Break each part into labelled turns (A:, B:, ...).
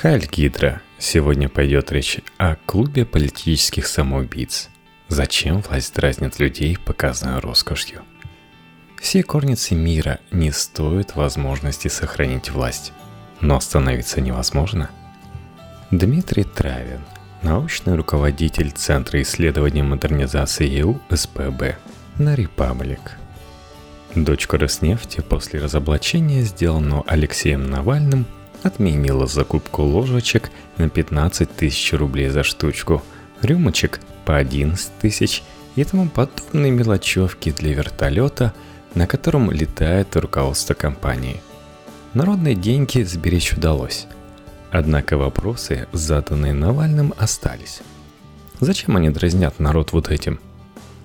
A: Хайль Гидра. Сегодня пойдет речь о клубе политических самоубийц. Зачем власть дразнит людей, показанную роскошью? Все корницы мира не стоят возможности сохранить власть, но остановиться невозможно. Дмитрий Травин, научный руководитель Центра исследований модернизации ЕУ СПБ на Репаблик. Дочка Роснефти после разоблачения, сделанного Алексеем Навальным, отменила закупку ложечек на 15 тысяч рублей за штучку, рюмочек по 11 тысяч и тому подобные мелочевки для вертолета, на котором летает руководство компании. Народные деньги сберечь удалось. Однако вопросы, заданные Навальным, остались. Зачем они дразнят народ вот этим?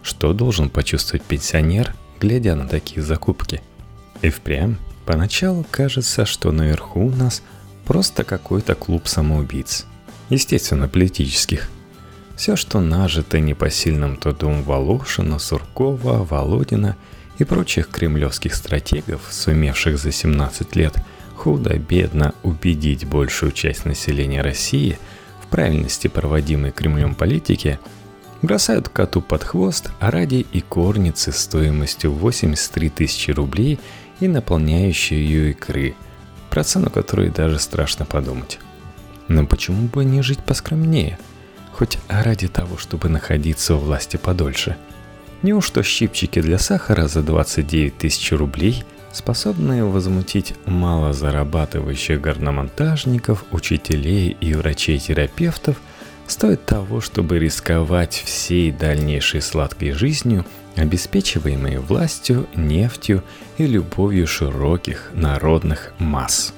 A: Что должен почувствовать пенсионер, глядя на такие закупки? И впрямь, поначалу кажется, что наверху у нас просто какой-то клуб самоубийц. Естественно, политических. Все, что нажито непосильным трудом Волошина, Суркова, Володина и прочих кремлевских стратегов, сумевших за 17 лет худо-бедно убедить большую часть населения России в правильности проводимой Кремлем политики, бросают коту под хвост, ради и корницы стоимостью 83 тысячи рублей и наполняющие ее икры, про цену которой даже страшно подумать. Но почему бы не жить поскромнее – хоть ради того, чтобы находиться у власти подольше. Неужто щипчики для сахара за 29 тысяч рублей, способные возмутить мало зарабатывающих горномонтажников, учителей и врачей-терапевтов, стоят того, чтобы рисковать всей дальнейшей сладкой жизнью, обеспечиваемой властью, нефтью и любовью широких народных масс.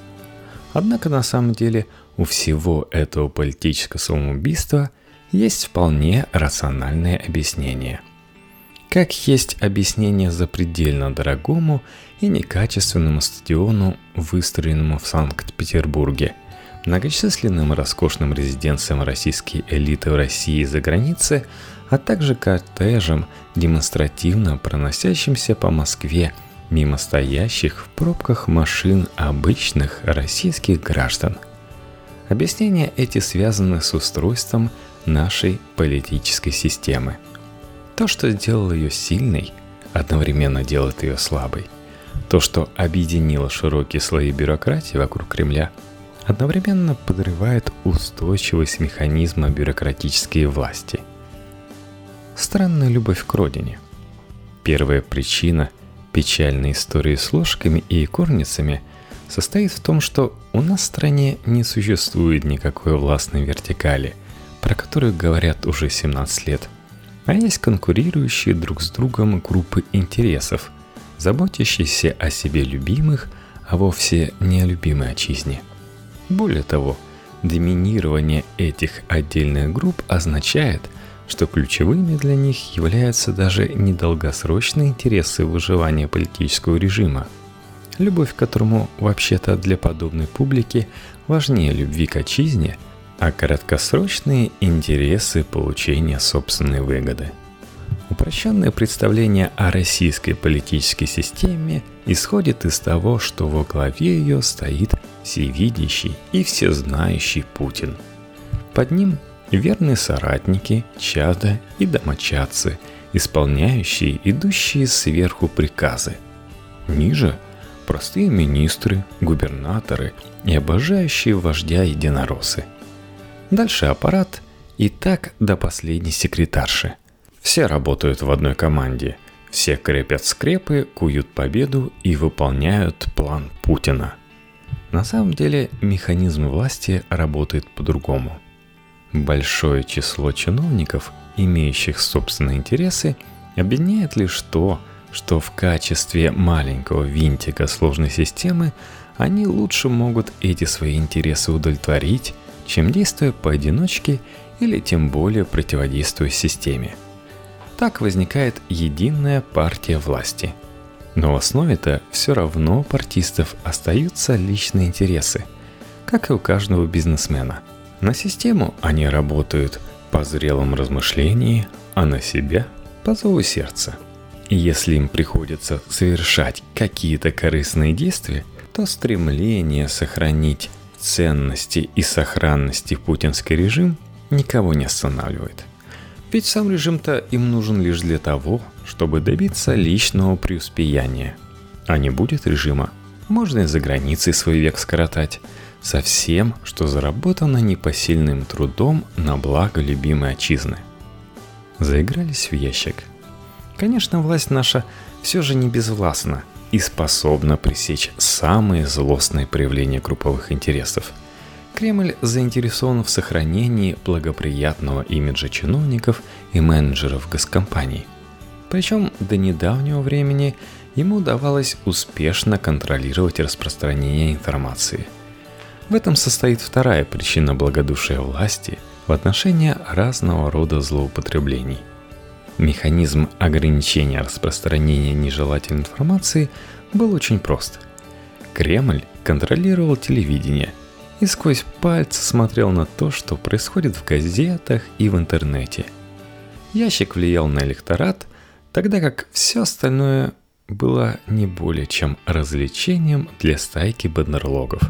A: Однако на самом деле у всего этого политического самоубийства есть вполне рациональное объяснение. Как есть объяснение запредельно дорогому и некачественному стадиону, выстроенному в Санкт-Петербурге, многочисленным роскошным резиденциям российской элиты в России и за границей, а также кортежам, демонстративно проносящимся по Москве мимо стоящих в пробках машин обычных российских граждан. Объяснения эти связаны с устройством – нашей политической системы. То, что сделало ее сильной, одновременно делает ее слабой. То, что объединило широкие слои бюрократии вокруг Кремля, одновременно подрывает устойчивость механизма бюрократической власти. Странная любовь к родине. Первая причина печальной истории с ложками и корницами состоит в том, что у нас в стране не существует никакой властной вертикали – про которых говорят уже 17 лет, а есть конкурирующие друг с другом группы интересов, заботящиеся о себе любимых, а вовсе не о любимой отчизне. Более того, доминирование этих отдельных групп означает, что ключевыми для них являются даже недолгосрочные интересы выживания политического режима, любовь к которому вообще-то для подобной публики важнее любви к отчизне – а краткосрочные интересы получения собственной выгоды. Упрощенное представление о российской политической системе исходит из того, что во главе ее стоит всевидящий и всезнающий Путин. Под ним верные соратники, чада и домочадцы, исполняющие идущие сверху приказы. Ниже – простые министры, губернаторы и обожающие вождя единоросы – Дальше аппарат и так до последней секретарши. Все работают в одной команде. Все крепят скрепы, куют победу и выполняют план Путина. На самом деле механизм власти работает по-другому. Большое число чиновников, имеющих собственные интересы, объединяет лишь то, что в качестве маленького винтика сложной системы они лучше могут эти свои интересы удовлетворить, чем действуя поодиночке или тем более противодействуя системе. Так возникает единая партия власти. Но в основе-то все равно партистов остаются личные интересы, как и у каждого бизнесмена. На систему они работают по зрелом размышлении, а на себя по зову сердца. И если им приходится совершать какие-то корыстные действия, то стремление сохранить ценности и сохранности путинский режим никого не останавливает. Ведь сам режим-то им нужен лишь для того, чтобы добиться личного преуспеяния. А не будет режима, можно и за границей свой век скоротать, со всем, что заработано непосильным трудом на благо любимой отчизны. Заигрались в ящик. Конечно, власть наша все же не безвластна и способна пресечь самые злостные проявления групповых интересов. Кремль заинтересован в сохранении благоприятного имиджа чиновников и менеджеров госкомпаний. Причем до недавнего времени ему удавалось успешно контролировать распространение информации. В этом состоит вторая причина благодушия власти в отношении разного рода злоупотреблений – Механизм ограничения распространения нежелательной информации был очень прост. Кремль контролировал телевидение и сквозь пальцы смотрел на то, что происходит в газетах и в интернете. Ящик влиял на электорат, тогда как все остальное было не более чем развлечением для стайки бандерлогов.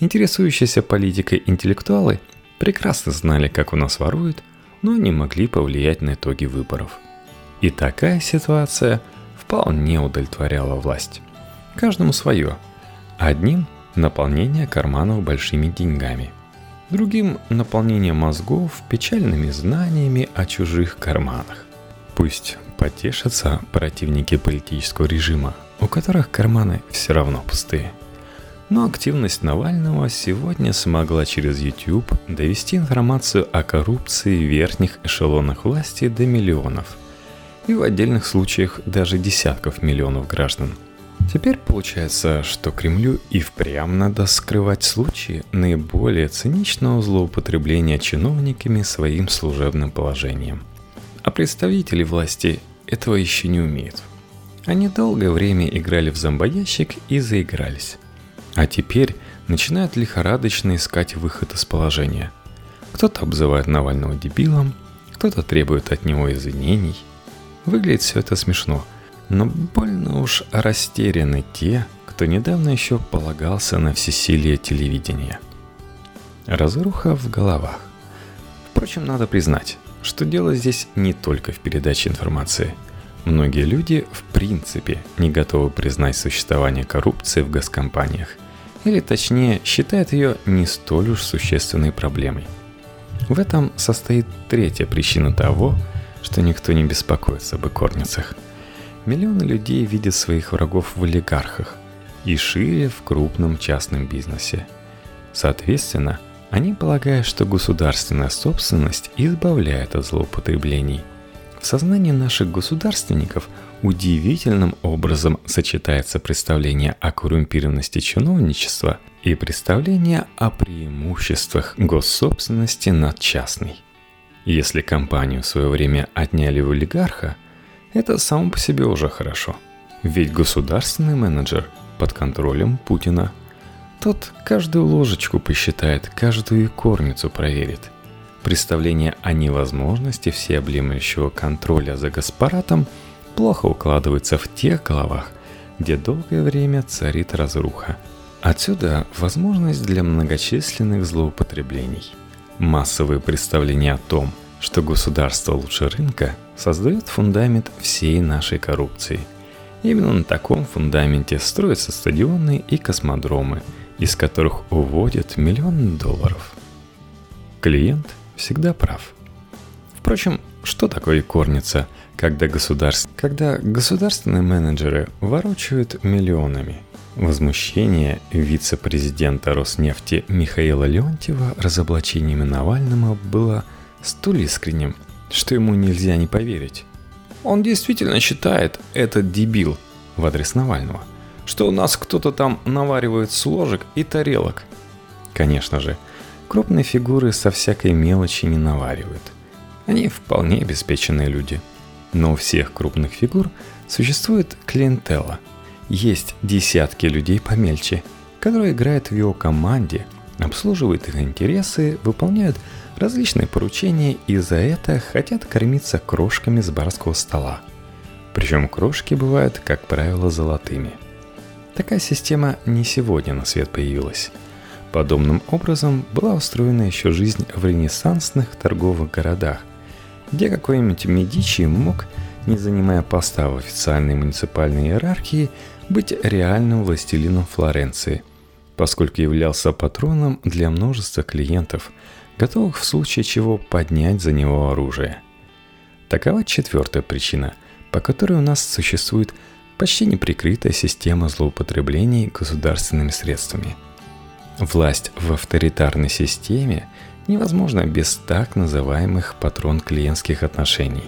A: Интересующиеся политикой интеллектуалы прекрасно знали, как у нас воруют – но не могли повлиять на итоги выборов. И такая ситуация вполне удовлетворяла власть. Каждому свое. Одним – наполнение карманов большими деньгами. Другим – наполнение мозгов печальными знаниями о чужих карманах. Пусть потешатся противники политического режима, у которых карманы все равно пустые – но активность Навального сегодня смогла через YouTube довести информацию о коррупции в верхних эшелонах власти до миллионов. И в отдельных случаях даже десятков миллионов граждан. Теперь получается, что Кремлю и впрямь надо скрывать случаи наиболее циничного злоупотребления чиновниками своим служебным положением. А представители власти этого еще не умеют. Они долгое время играли в зомбоящик и заигрались. А теперь начинают лихорадочно искать выход из положения. Кто-то обзывает Навального дебилом, кто-то требует от него извинений. Выглядит все это смешно, но больно уж растеряны те, кто недавно еще полагался на всесилие телевидения. Разруха в головах. Впрочем, надо признать, что дело здесь не только в передаче информации. Многие люди в принципе не готовы признать существование коррупции в госкомпаниях – или точнее считает ее не столь уж существенной проблемой. В этом состоит третья причина того, что никто не беспокоится об икорницах. Миллионы людей видят своих врагов в олигархах и шире в крупном частном бизнесе. Соответственно, они полагают, что государственная собственность избавляет от злоупотреблений. В сознании наших государственников – удивительным образом сочетается представление о коррумпированности чиновничества и представление о преимуществах госсобственности над частной. Если компанию в свое время отняли у олигарха, это само по себе уже хорошо. Ведь государственный менеджер под контролем Путина. Тот каждую ложечку посчитает, каждую корницу проверит. Представление о невозможности всеобъемлющего контроля за госпаратом – плохо укладывается в тех головах, где долгое время царит разруха. Отсюда возможность для многочисленных злоупотреблений. Массовые представления о том, что государство лучше рынка, создают фундамент всей нашей коррупции. Именно на таком фундаменте строятся стадионы и космодромы, из которых уводят миллионы долларов. Клиент всегда прав. Впрочем, что такое корница – когда, государств... когда государственные менеджеры ворочают миллионами. Возмущение вице-президента Роснефти Михаила Леонтьева разоблачениями Навального было столь искренним, что ему нельзя не поверить. Он действительно считает этот дебил в адрес Навального, что у нас кто-то там наваривает с ложек и тарелок. Конечно же, крупные фигуры со всякой мелочи не наваривают. Они вполне обеспеченные люди – но у всех крупных фигур существует клиентела. Есть десятки людей помельче, которые играют в его команде, обслуживают их интересы, выполняют различные поручения и за это хотят кормиться крошками с барского стола. Причем крошки бывают, как правило, золотыми. Такая система не сегодня на свет появилась. Подобным образом была устроена еще жизнь в ренессансных торговых городах, где какой-нибудь Медичи мог, не занимая поста в официальной муниципальной иерархии, быть реальным властелином Флоренции, поскольку являлся патроном для множества клиентов, готовых в случае чего поднять за него оружие. Такова четвертая причина, по которой у нас существует почти неприкрытая система злоупотреблений государственными средствами. Власть в авторитарной системе невозможна без так называемых патрон-клиентских отношений.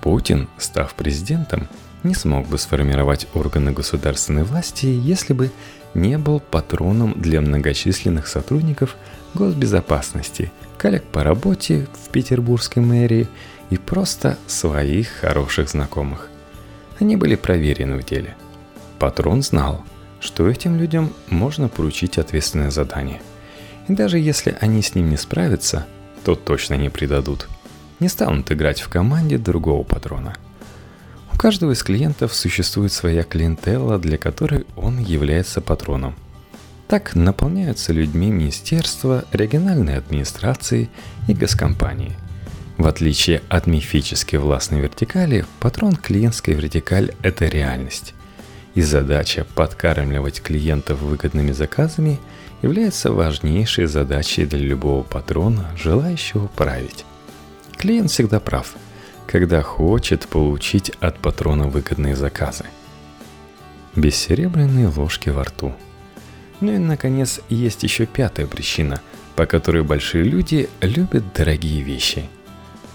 A: Путин, став президентом, не смог бы сформировать органы государственной власти, если бы не был патроном для многочисленных сотрудников госбезопасности, коллег по работе в петербургской мэрии и просто своих хороших знакомых. Они были проверены в деле. Патрон знал, что этим людям можно поручить ответственное задание. И даже если они с ним не справятся, то точно не предадут. Не станут играть в команде другого патрона. У каждого из клиентов существует своя клиентела, для которой он является патроном. Так наполняются людьми министерства, региональной администрации и госкомпании – в отличие от мифической властной вертикали, патрон клиентской вертикаль – это реальность. И задача подкармливать клиентов выгодными заказами является важнейшей задачей для любого патрона, желающего править. Клиент всегда прав, когда хочет получить от патрона выгодные заказы. Бессеребряные ложки во рту. Ну и, наконец, есть еще пятая причина, по которой большие люди любят дорогие вещи –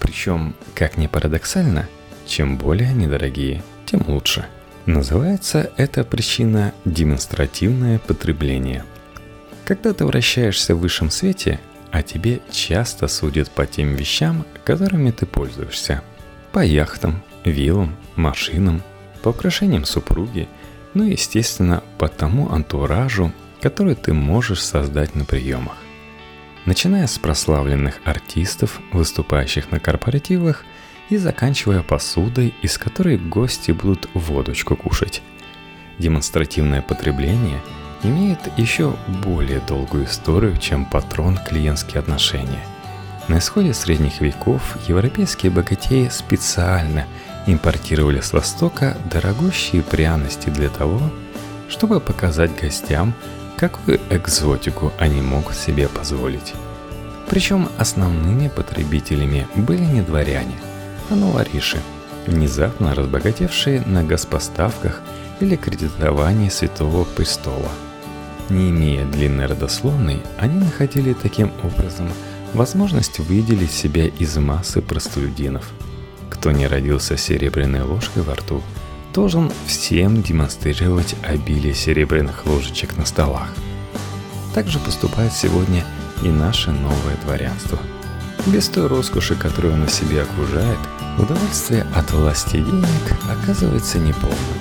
A: причем, как ни парадоксально, чем более они дорогие, тем лучше. Называется эта причина демонстративное потребление. Когда ты вращаешься в высшем свете, а тебе часто судят по тем вещам, которыми ты пользуешься. По яхтам, виллам, машинам, по украшениям супруги, ну и, естественно, по тому антуражу, который ты можешь создать на приемах начиная с прославленных артистов, выступающих на корпоративах, и заканчивая посудой, из которой гости будут водочку кушать. Демонстративное потребление имеет еще более долгую историю, чем патрон клиентские отношения. На исходе средних веков европейские богатеи специально импортировали с Востока дорогущие пряности для того, чтобы показать гостям, какую экзотику они могут себе позволить. Причем основными потребителями были не дворяне, а новориши, внезапно разбогатевшие на госпоставках или кредитовании Святого Престола. Не имея длинной родословной, они находили таким образом возможность выделить себя из массы простолюдинов. Кто не родился серебряной ложкой во рту – должен всем демонстрировать обилие серебряных ложечек на столах. Также поступает сегодня и наше новое дворянство. Без той роскоши, которую оно себе окружает, удовольствие от власти денег оказывается неполным.